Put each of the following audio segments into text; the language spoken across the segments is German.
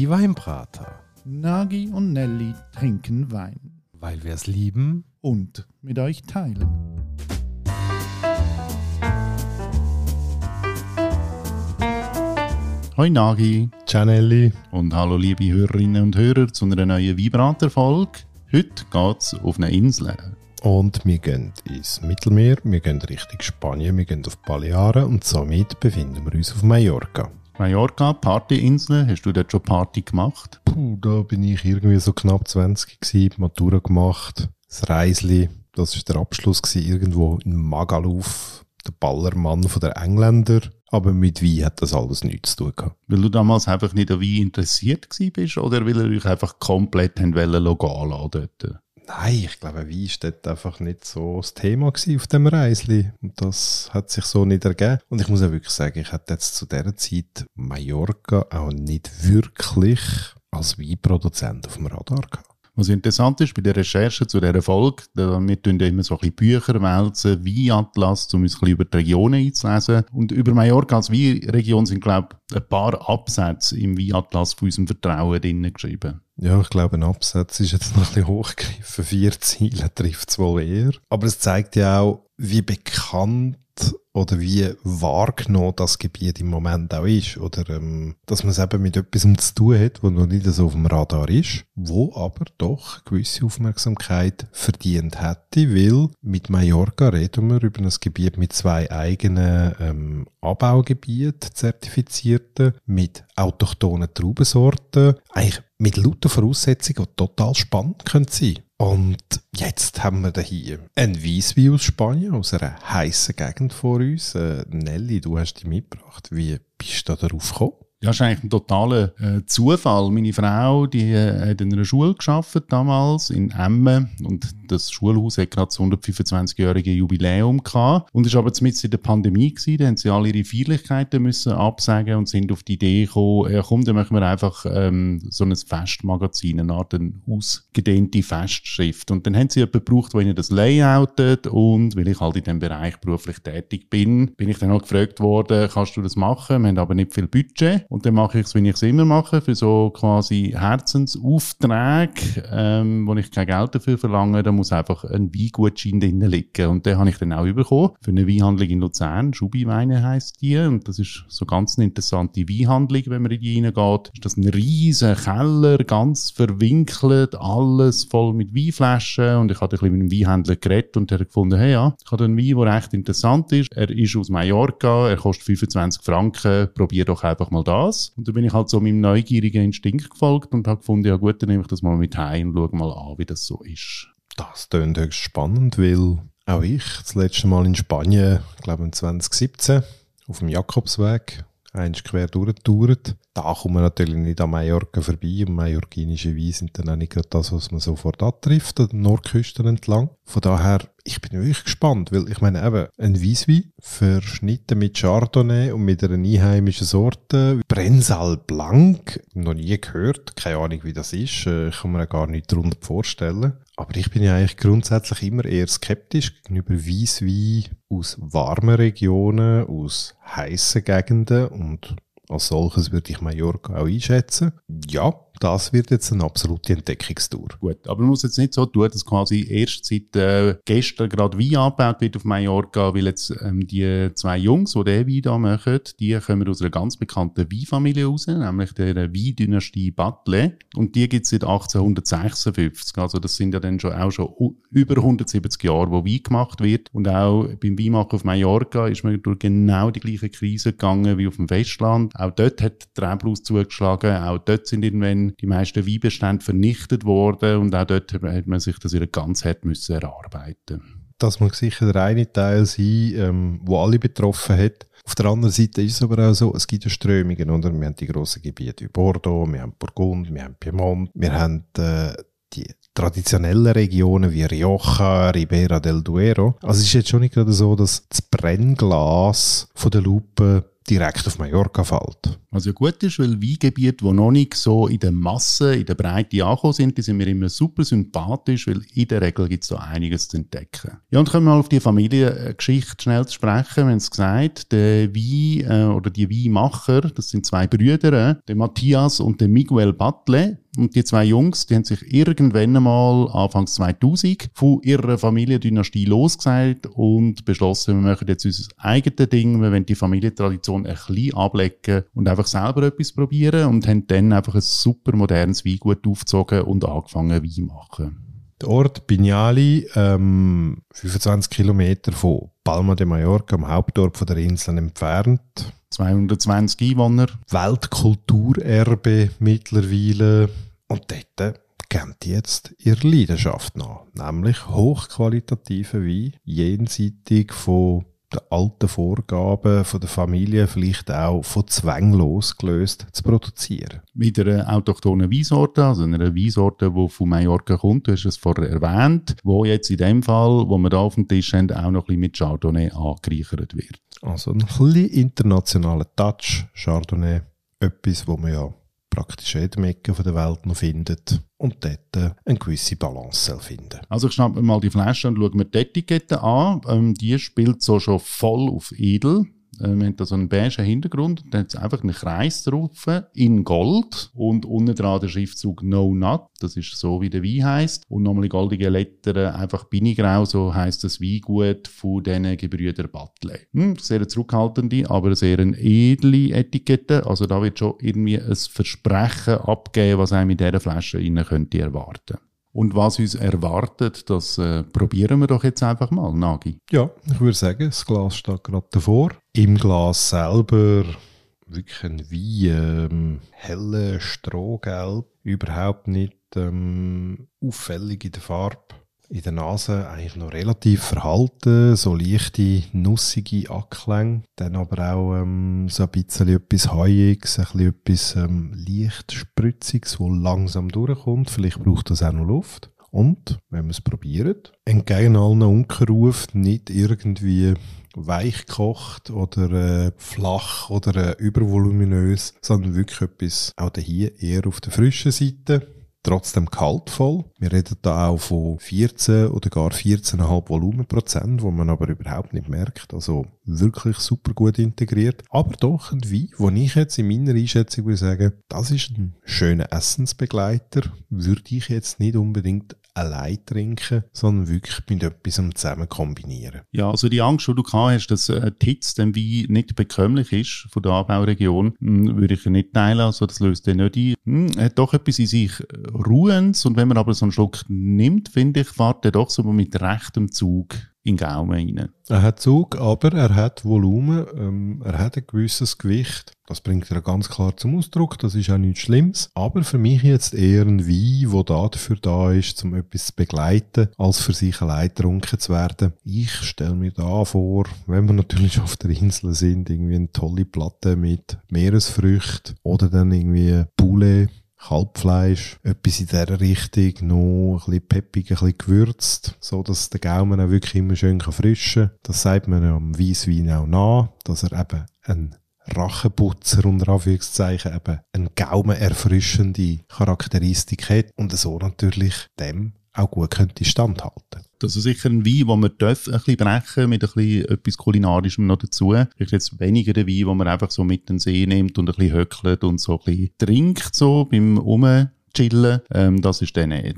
Die Weinbrater. Nagi und Nelly trinken Wein. Weil wir es lieben. Und mit euch teilen. Hoi Nagi. Cianelli. Und hallo liebe Hörerinnen und Hörer zu einer neuen Vibrater-Folge. Heute geht's auf eine Insel. Und wir gehen ins Mittelmeer, wir gehen Richtung Spanien, wir gehen auf Balearen und somit befinden wir uns auf Mallorca. Mallorca, Partyinsel, hast du dort schon Party gemacht? Puh, da bin ich irgendwie so knapp 20 gewesen, Matura gemacht, das Reisli, das war der Abschluss gewesen, irgendwo in Magaluf, der Ballermann von der Engländer. Aber mit Wein hat das alles nichts zu tun gehabt. Weil du damals einfach nicht an Wein interessiert bist oder weil ihr euch einfach komplett wollen dort? Nein, ich glaube, Wein war dort einfach nicht so das Thema auf dem Reisli. Und das hat sich so nicht ergeben. Und ich muss auch wirklich sagen, ich hatte jetzt zu dieser Zeit Mallorca auch nicht wirklich als Weinproduzent auf dem Radar gehabt. Was interessant ist bei der Recherche zu dieser Folge, wir tun immer so ein bisschen Bücher wälzen, Weinatlas, um uns ein bisschen über die Regionen einzulesen. Und über Mallorca als Weinregion sind, glaube ich, ein paar Absätze im Weinatlas von unserem Vertrauen drinnen geschrieben. Ja, ich glaube, ein Absatz ist jetzt noch ein bisschen hochgegriffen. Vier Ziele trifft es wohl eher. Aber es zeigt ja auch, wie bekannt oder wie wahrgenommen das Gebiet im Moment auch ist. Oder ähm, dass man es eben mit etwas zu tun hat, was noch nicht so auf dem Radar ist, wo aber doch gewisse Aufmerksamkeit verdient hätte, weil mit Mallorca reden wir über ein Gebiet mit zwei eigenen ähm, Anbaugebieten, zertifizierten, mit autochthonen Traubensorten, eigentlich mit lauter Voraussetzungen, die total spannend können sein Und jetzt haben wir hier ein Weisswein aus Spanien, aus einer heißen Gegend vor uns. Äh, Nelly, du hast die mitgebracht. Wie bist du da darauf gekommen? Ja, ist eigentlich ein totaler äh, Zufall. Meine Frau, die äh, hat in einer Schule geschafft damals in Emmen und das Schulhaus hat gerade das 125-jährige Jubiläum gehabt und ist aber mitten in der Pandemie gewesen. Da haben sie alle ihre Feierlichkeiten müssen absagen und sind auf die Idee gekommen, ja komm, dann machen wir einfach ähm, so ein Festmagazin, eine Art eine ausgedehnte Festschrift. Und dann haben sie jemanden gebraucht, der ihnen das layoutet und weil ich halt in diesem Bereich beruflich tätig bin, bin ich dann auch gefragt worden, kannst du das machen? Wir haben aber nicht viel Budget und dann mache ich es, wie ich es immer mache, für so quasi Herzensaufträge, ähm, wo ich kein Geld dafür verlange. Da muss einfach ein Weingutschein drin liegen. Und den habe ich dann auch bekommen für eine Weinhandlung in Luzern. Schubi-Weine heisst die. Und das ist so ganz eine interessante Weinhandlung, wenn man in die reingeht. Ist das ein riesen Keller, ganz verwinkelt, alles voll mit Weinflaschen. Und ich hatte ein bisschen mit dem Weinhändler geredet und er hat gefunden, hey ja, ich habe einen Wein, der recht interessant ist. Er ist aus Mallorca, er kostet 25 Franken, probier doch einfach mal da das. Und da bin ich halt so meinem neugierigen Instinkt gefolgt und habe gefunden, ja gut, dann nehme ich das mal mit heim und schaue mal an, wie das so ist. Das klingt höchst spannend, weil auch ich das letzte Mal in Spanien, ich glaube 2017, auf dem Jakobsweg, eins quer durchgetourt. Da kommt man natürlich nicht an Mallorca vorbei und mallorquinische Weine sind dann auch nicht gerade das, was man sofort antrifft, an den Nordküsten entlang. Von daher, ich bin wirklich gespannt, weil ich meine eben, ein Weisswein verschnitten mit Chardonnay und mit einer einheimischen Sorte, Brensal Blanc, noch nie gehört, keine Ahnung wie das ist, äh, ich kann mir gar nicht darunter vorstellen. Aber ich bin ja eigentlich grundsätzlich immer eher skeptisch gegenüber Weisswein aus warmen Regionen, aus heißen Gegenden und als solches würde ich Mallorca auch einschätzen. Ja, das wird jetzt eine absolute Entdeckungstour. Gut, aber man muss jetzt nicht so tun, dass quasi erst seit äh, gestern gerade Wein angebaut wird auf Mallorca, weil jetzt ähm, die zwei Jungs, die diesen Wein da machen, die kommen aus einer ganz bekannten Weinfamilie raus, nämlich der Weindynastie Batle. Und die gibt es seit 1856. Also das sind ja dann schon auch schon über 170 Jahre, wo Wein gemacht wird. Und auch beim Weinmachen auf Mallorca ist man durch genau die gleiche Krise gegangen wie auf dem Festland. Auch dort hat der Treibhaus zugeschlagen, auch dort sind irgendwann die meisten Weinbestände vernichtet worden und auch dort hat man sich das wieder ganz hart müssen erarbeiten Das mag sicher der eine Teil sein, ähm, wo alle betroffen hat. Auf der anderen Seite ist es aber auch so, es gibt ja Strömungen, oder? Wir haben die grossen Gebiete wie Bordeaux, wir haben Burgund, wir haben Piemont, wir haben äh, die traditionellen Regionen wie Rioja, Ribera del Duero. Also es ist jetzt schon nicht gerade so, dass das Brennglas von der Lupe direkt auf Mallorca fällt. Was ja gut ist, weil Weingebiete, die noch nicht so in der Masse, in der Breite angekommen sind, die sind mir immer super sympathisch, weil in der Regel gibt es da einiges zu entdecken. Ja, und kommen wir mal auf die Familiengeschichte schnell zu sprechen. Haben es gesagt, der Wein äh, oder die Weinmacher, das sind zwei Brüder, äh, der Matthias und der Miguel Batle, und die zwei Jungs, die haben sich irgendwann einmal Anfangs 2000 von ihrer Familiendynastie losgesagt und beschlossen, wir machen jetzt unser eigenes Ding, wir wollen die Familientradition ein bisschen ablecken und einfach selber etwas probieren und haben dann einfach ein super modernes Weingut aufgezogen und angefangen Wein zu machen. Der Ort Bignali, ähm, 25 Kilometer von Palma de Mallorca, am Hauptort von der Insel entfernt. 220 Einwohner. Weltkulturerbe mittlerweile. Und dort die jetzt ihre Leidenschaft nach, nämlich hochqualitative Wein, jenseitig von den alten Vorgaben von der Familie, vielleicht auch von Zwängen losgelöst, zu produzieren. Mit einer autochthonen Weinsorte, also einer Weinsorte, die von Mallorca kommt, du hast es vorher erwähnt, wo jetzt in dem Fall, wo wir da auf dem Tisch haben, auch noch ein bisschen mit Chardonnay angereichert wird. Also ein bisschen internationaler Touch, Chardonnay, etwas, wo man ja praktisch jedem Ecke der Welt noch findet und dort äh, eine gewisse Balance finden Also ich schnappe mal die Flasche und schaue mir die Etikette an. Ähm, die spielt so schon voll auf edel. Äh, wir haben da so einen beigen Hintergrund und dann hat es einfach einen Kreis drauf in Gold und unten dran der Schriftzug No Nut, das ist so wie der Wein heisst und nochmal in goldige Lettern einfach Binigrau, so heisst das Weingut von diesen Gebrüder Batley. Hm, sehr zurückhaltende, aber sehr eine edle Etikette, also da wird schon irgendwie ein Versprechen abgeben, was einem in dieser Flasche rein könnte erwarten. Und was uns erwartet, das äh, probieren wir doch jetzt einfach mal, Nagi. Ja, ich würde sagen, das Glas steht gerade davor. Im Glas selber wirklich ein Wein, ähm, helle Strohgelb, überhaupt nicht ähm, auffällig in der Farbe in der Nase eigentlich noch relativ verhalten, so leichte, nussige Anklänge, dann aber auch ähm, so ein bisschen etwas Heuiges, ein bisschen etwas ähm, leicht wo langsam durchkommt. Vielleicht braucht das auch noch Luft. Und, wenn man es probiert, entgegen allen Unkenrufen nicht irgendwie weich gekocht oder äh, flach oder äh, übervoluminös, sondern wirklich etwas auch hier eher auf der frischen Seite trotzdem kaltvoll. Wir reden da auch von 14 oder gar 14,5 Volumenprozent, wo man aber überhaupt nicht merkt. Also wirklich super gut integriert. Aber doch ein Wein, wo ich jetzt in meiner Einschätzung würde sagen, das ist ein schöner Essensbegleiter. Würde ich jetzt nicht unbedingt allein trinken, sondern wirklich mit etwas zusammen kombinieren. Ja, also die Angst, die du gehabt hast, dass äh, die Hitze dem Wein nicht bekömmlich ist von der Anbauregion, hm, würde ich nicht teilen. Also das löst den nicht ein. Hm, hat doch etwas in sich Ruhens und wenn man aber so einen Schluck nimmt, finde ich, fährt er doch so mit rechtem Zug in Gaumen rein. Er hat Zug, aber er hat Volumen, ähm, er hat ein gewisses Gewicht. Das bringt er ganz klar zum Ausdruck, das ist auch nichts Schlimmes. Aber für mich jetzt eher ein Wein, da dafür da ist, um etwas zu begleiten, als für sich allein getrunken zu werden. Ich stelle mir da vor, wenn wir natürlich auf der Insel sind, irgendwie eine tolle Platte mit Meeresfrüchten oder dann irgendwie Poulet Kalbfleisch, etwas in dieser Richtung, noch ein bisschen peppig, ein bisschen gewürzt, so dass der Gaumen auch wirklich immer schön frischen kann. Das sagt man am Weisswein auch nach, dass er eben ein Rachenputzer unter Anführungszeichen eben eine gaumenerfrischende Charakteristik hat und so natürlich dem auch gut könnte standhalten. Das ist sicher ein Wein, den man darf ein bisschen brechen mit ein bisschen etwas Kulinarischem noch dazu. Vielleicht jetzt weniger der Wein, den man einfach so mit den See nimmt und ein bisschen höckelt und so ein bisschen trinkt, so beim Umchillen. Ähm, das ist der nicht.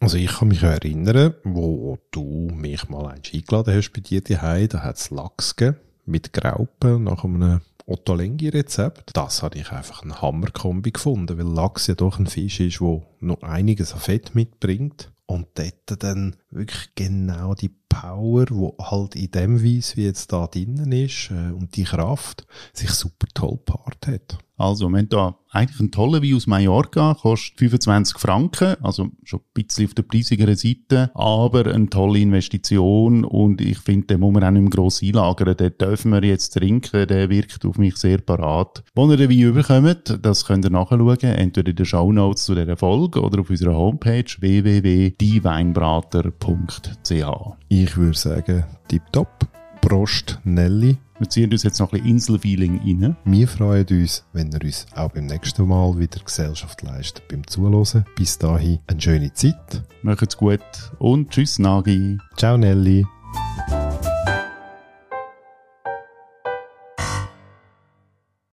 Also ich kann mich erinnern, wo du mich mal eingeladen hast bei dir daheim, da hat es Lachs gegeben, mit Graupen nach einem Otto Lengi-Rezept. Das habe ich einfach ein Hammerkombi gefunden, weil Lachs ja doch ein Fisch ist, der noch einiges an Fett mitbringt und dort dann wirklich genau die Power, wo halt in dem Weiss, wie jetzt da drinnen ist, äh, und die Kraft, sich super toll paart hat. Also, wir haben da eigentlich einen tollen Wein aus Mallorca, kostet 25 Franken, also schon ein bisschen auf der preisigeren Seite, aber eine tolle Investition und ich finde, den muss man auch nicht mehr gross einlagern, den dürfen wir jetzt trinken, der wirkt auf mich sehr parat. Wo ihr den Wein überkommt, das könnt ihr nachschauen, entweder in den Shownotes zu dieser Folge oder auf unserer Homepage www.dieweinbrater.ch. Ich würde sagen, tipptopp Prost, Nelly. Wir ziehen uns jetzt noch ein bisschen Inselfeeling rein. Wir freuen uns, wenn ihr uns auch beim nächsten Mal wieder Gesellschaft leistet beim Zuhören. Bis dahin eine schöne Zeit. Macht's gut und tschüss, Nagi. Ciao, Nelly.